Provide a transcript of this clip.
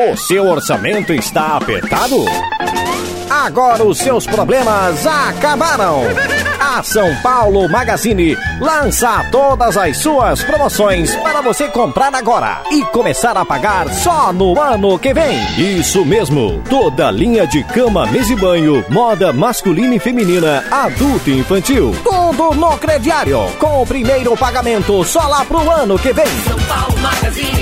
O seu orçamento está apertado? Agora os seus problemas acabaram! A São Paulo Magazine lança todas as suas promoções para você comprar agora e começar a pagar só no ano que vem. Isso mesmo, toda linha de cama, mesa e banho, moda masculina e feminina, adulto e infantil. Tudo no crediário, com o primeiro pagamento só lá pro ano que vem. São Paulo Magazine